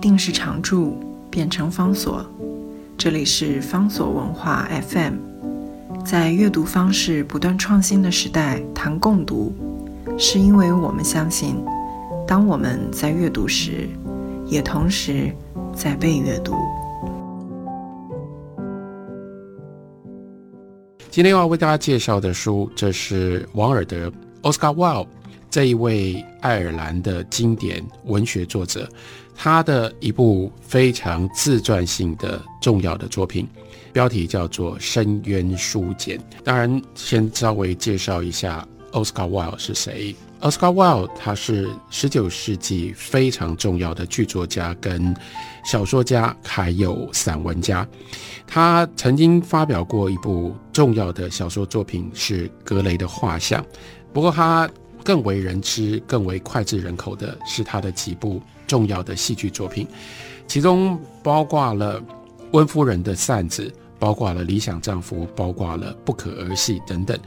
定时常驻变成方所。这里是方所文化 FM。在阅读方式不断创新的时代，谈共读，是因为我们相信，当我们在阅读时，也同时在被阅读。今天要为大家介绍的书，这是王尔德 （Oscar Wilde） 这一位爱尔兰的经典文学作者，他的一部非常自传性的重要的作品，标题叫做《深渊书简》。当然，先稍微介绍一下 Oscar Wilde 是谁。Oscar Wilde 他是十九世纪非常重要的剧作家、跟小说家，还有散文家。他曾经发表过一部重要的小说作品，是《格雷的画像》。不过，他更为人知、更为脍炙人口的是他的几部重要的戏剧作品，其中包括了《温夫人的扇子》，包括了《理想丈夫》，包括了《不可儿戏》等等。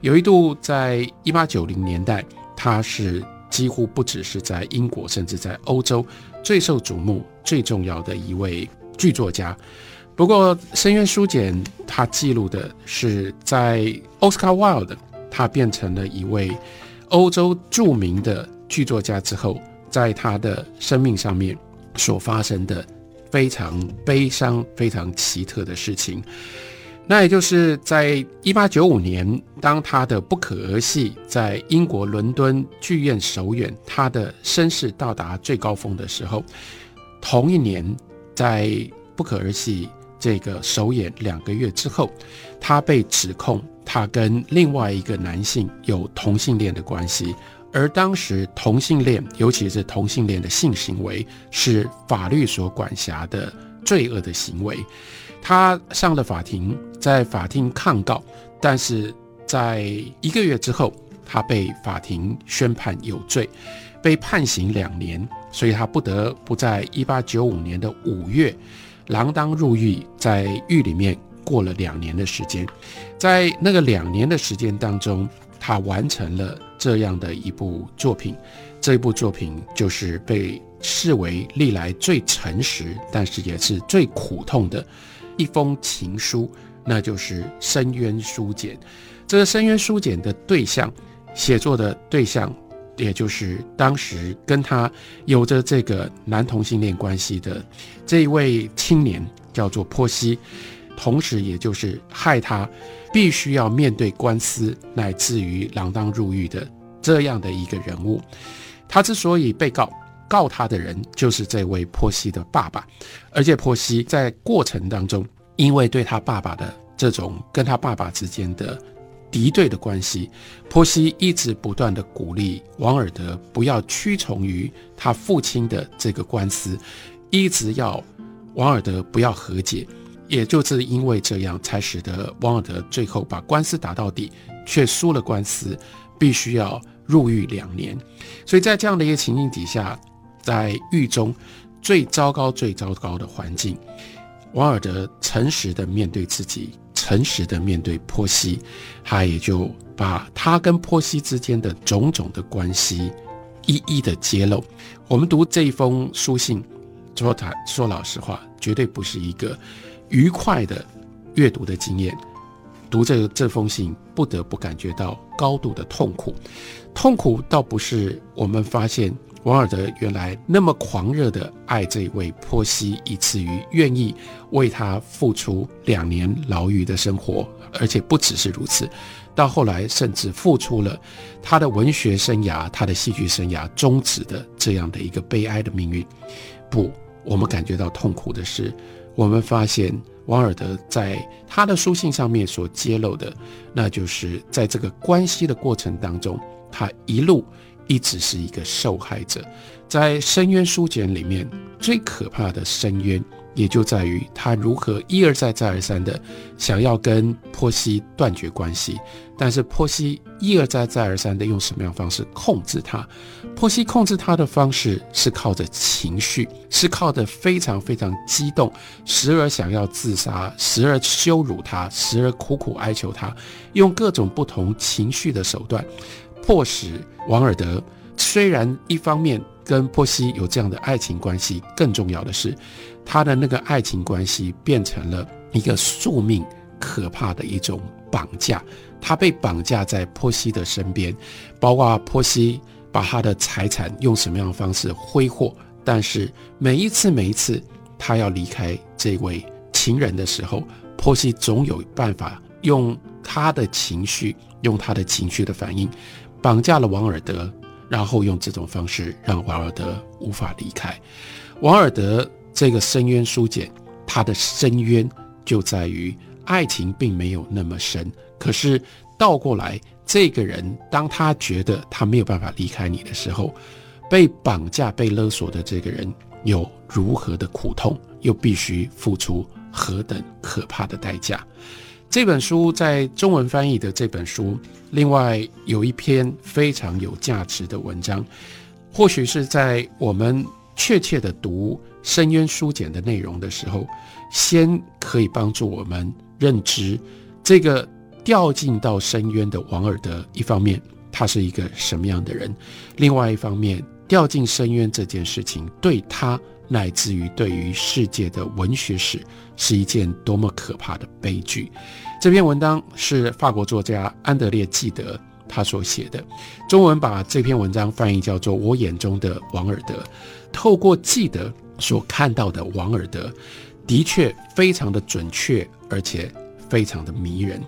有一度在一八九零年代，他是几乎不只是在英国，甚至在欧洲最受瞩目、最重要的一位剧作家。不过，《深渊书简》它记录的是在 Oscar Wilde 他变成了一位欧洲著名的剧作家之后，在他的生命上面所发生的非常悲伤、非常奇特的事情。那也就是在一八九五年，当他的《不可儿戏》在英国伦敦剧院首演，他的声势到达最高峰的时候，同一年在《不可儿戏》。这个首演两个月之后，他被指控他跟另外一个男性有同性恋的关系，而当时同性恋，尤其是同性恋的性行为，是法律所管辖的罪恶的行为。他上了法庭，在法庭抗告，但是在一个月之后，他被法庭宣判有罪，被判刑两年，所以他不得不在一八九五年的五月。锒铛入狱，在狱里面过了两年的时间，在那个两年的时间当中，他完成了这样的一部作品。这部作品就是被视为历来最诚实，但是也是最苦痛的一封情书，那就是《深渊书简》。这个《深渊书简》的对象，写作的对象。也就是当时跟他有着这个男同性恋关系的这一位青年，叫做波西，同时也就是害他必须要面对官司，乃至于锒铛入狱的这样的一个人物。他之所以被告，告他的人就是这位波西的爸爸，而且波西在过程当中，因为对他爸爸的这种跟他爸爸之间的。敌对的关系，波西一直不断的鼓励王尔德不要屈从于他父亲的这个官司，一直要王尔德不要和解，也就是因为这样，才使得王尔德最后把官司打到底，却输了官司，必须要入狱两年。所以在这样的一个情境底下，在狱中最糟糕、最糟糕的环境，王尔德诚实的面对自己。诚实的面对波西，他也就把他跟波西之间的种种的关系一一的揭露。我们读这一封书信，说他说老实话，绝对不是一个愉快的阅读的经验。读这这封信，不得不感觉到高度的痛苦。痛苦倒不是我们发现。王尔德原来那么狂热的爱这位波西，以至于愿意为他付出两年牢狱的生活，而且不只是如此，到后来甚至付出了他的文学生涯、他的戏剧生涯终止的这样的一个悲哀的命运。不，我们感觉到痛苦的是，我们发现王尔德在他的书信上面所揭露的，那就是在这个关系的过程当中，他一路。一直是一个受害者，在深渊书简里面最可怕的深渊，也就在于他如何一而再、再而三的想要跟波西断绝关系，但是波西一而再、再而三的用什么样方式控制他？波西控制他的方式是靠着情绪，是靠着非常非常激动，时而想要自杀，时而羞辱他，时而苦苦哀求他，用各种不同情绪的手段。迫使王尔德虽然一方面跟波西有这样的爱情关系，更重要的是，他的那个爱情关系变成了一个宿命可怕的一种绑架。他被绑架在波西的身边，包括波西把他的财产用什么样的方式挥霍，但是每一次每一次他要离开这位情人的时候，波西总有办法用他的情绪，用他的情绪的反应，绑架了王尔德。然后用这种方式让王尔德无法离开。王尔德这个深渊书简，他的深渊就在于爱情并没有那么深。可是倒过来，这个人当他觉得他没有办法离开你的时候，被绑架、被勒索的这个人有如何的苦痛，又必须付出何等可怕的代价？这本书在中文翻译的这本书，另外有一篇非常有价值的文章，或许是在我们确切的读深渊书简的内容的时候，先可以帮助我们认知这个掉进到深渊的王尔德。一方面，他是一个什么样的人；另外一方面，掉进深渊这件事情对他。乃至于对于世界的文学史是一件多么可怕的悲剧。这篇文章是法国作家安德烈·纪德他所写的，中文把这篇文章翻译叫做《我眼中的王尔德》。透过纪德所看到的王尔德，的确非常的准确，而且非常的迷人。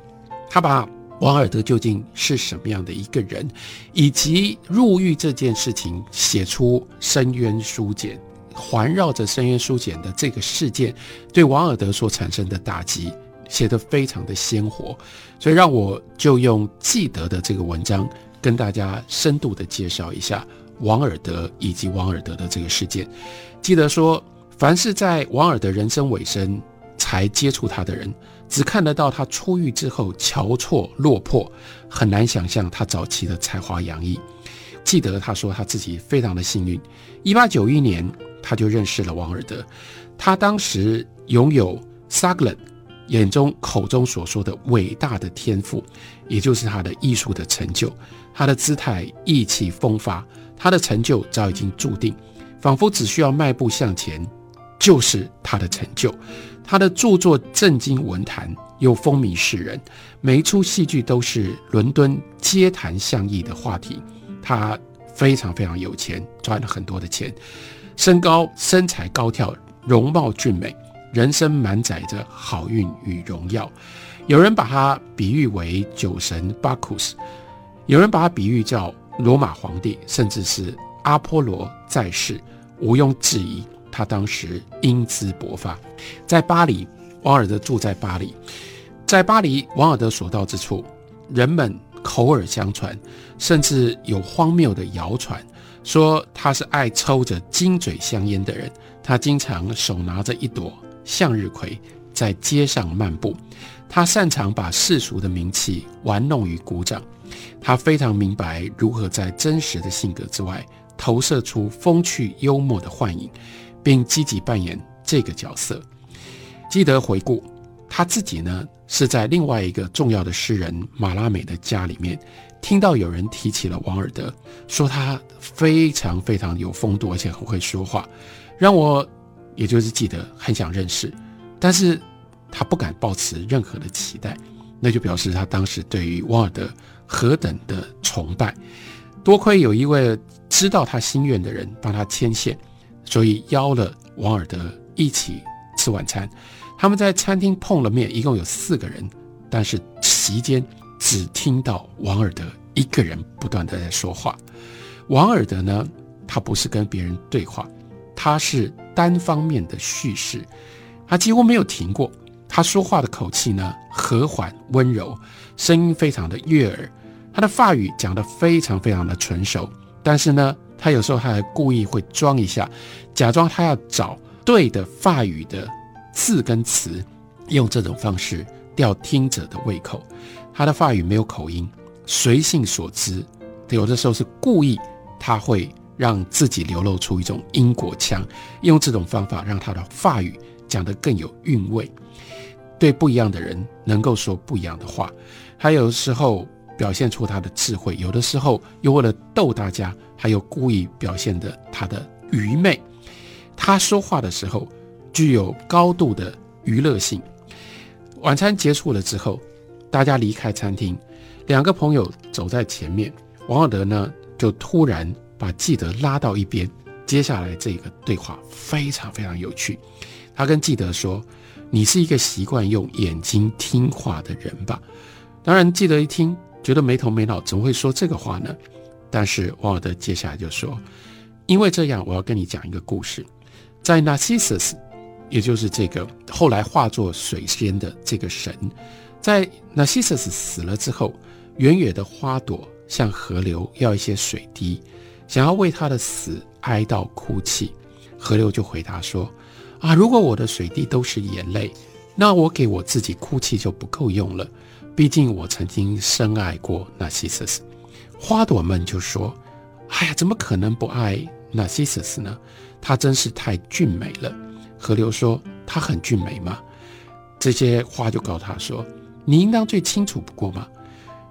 他把王尔德究竟是什么样的一个人，以及入狱这件事情写出深渊书简。环绕着深渊书简的这个事件，对王尔德所产生的打击，写得非常的鲜活，所以让我就用记得的这个文章，跟大家深度的介绍一下王尔德以及王尔德的这个事件。记得说，凡是在王尔德人生尾声才接触他的人，只看得到他出狱之后憔悴落魄，很难想象他早期的才华洋溢。记得他说他自己非常的幸运，一八九一年。他就认识了王尔德，他当时拥有萨格伦眼中口中所说的伟大的天赋，也就是他的艺术的成就。他的姿态意气风发，他的成就早已经注定，仿佛只需要迈步向前，就是他的成就。他的著作震惊文坛，又风靡世人，每一出戏剧都是伦敦街谈巷议的话题。他非常非常有钱，赚了很多的钱。身高、身材高挑，容貌俊美，人生满载着好运与荣耀。有人把他比喻为酒神巴库斯，有人把他比喻叫罗马皇帝，甚至是阿波罗在世。毋庸置疑，他当时英姿勃发。在巴黎，王尔德住在巴黎，在巴黎，王尔德所到之处，人们口耳相传，甚至有荒谬的谣传。说他是爱抽着金嘴香烟的人，他经常手拿着一朵向日葵在街上漫步。他擅长把世俗的名气玩弄于鼓掌。他非常明白如何在真实的性格之外投射出风趣幽默的幻影，并积极扮演这个角色。记得回顾他自己呢，是在另外一个重要的诗人马拉美的家里面。听到有人提起了王尔德，说他非常非常有风度，而且很会说话，让我也就是记得很想认识，但是他不敢抱持任何的期待，那就表示他当时对于王尔德何等的崇拜。多亏有一位知道他心愿的人帮他牵线，所以邀了王尔德一起吃晚餐。他们在餐厅碰了面，一共有四个人，但是席间。只听到王尔德一个人不断的在说话。王尔德呢，他不是跟别人对话，他是单方面的叙事，他几乎没有停过。他说话的口气呢，和缓温柔，声音非常的悦耳。他的法语讲得非常非常的纯熟，但是呢，他有时候他还故意会装一下，假装他要找对的法语的字跟词，用这种方式吊听者的胃口。他的话语没有口音，随性所知，有的时候是故意，他会让自己流露出一种英国腔，用这种方法让他的话语讲得更有韵味，对不一样的人能够说不一样的话。他有时候表现出他的智慧，有的时候又为了逗大家，还有故意表现的他的愚昧。他说话的时候具有高度的娱乐性。晚餐结束了之后，大家离开餐厅，两个朋友走在前面，王尔德呢就突然把记德拉到一边。接下来这个对话非常非常有趣，他跟记德说：“你是一个习惯用眼睛听话的人吧？”当然，记德一听觉得没头没脑，怎么会说这个话呢？但是王尔德接下来就说：“因为这样，我要跟你讲一个故事。”在 Narcissus，也就是这个后来化作水仙的这个神，在 Narcissus 死了之后，远远的花朵向河流要一些水滴，想要为他的死哀悼哭泣。河流就回答说：“啊，如果我的水滴都是眼泪，那我给我自己哭泣就不够用了。毕竟我曾经深爱过 Narcissus。”花朵们就说：“哎呀，怎么可能不爱 Narcissus 呢？”他真是太俊美了。河流说：“他很俊美吗？”这些花就告诉他说：“你应当最清楚不过嘛。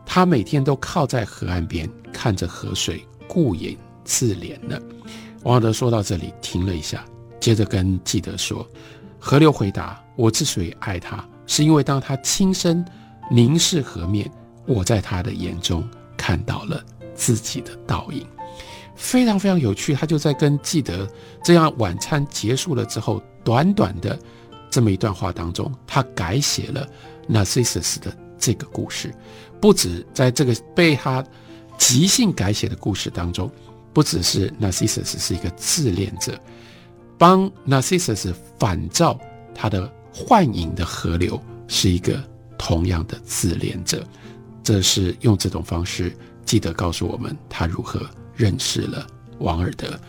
他每天都靠在河岸边，看着河水，顾影自怜呢。”王尔德说到这里停了一下，接着跟记得说：“河流回答，我之所以爱他，是因为当他亲身凝视河面，我在他的眼中看到了自己的倒影。”非常非常有趣，他就在跟记得这样晚餐结束了之后，短短的这么一段话当中，他改写了 Narcissus 的这个故事。不止在这个被他即兴改写的故事当中，不只是 Narcissus 是一个自恋者，帮 Narcissus 反照他的幻影的河流是一个同样的自恋者。这是用这种方式，记得告诉我们他如何。认识了王尔德。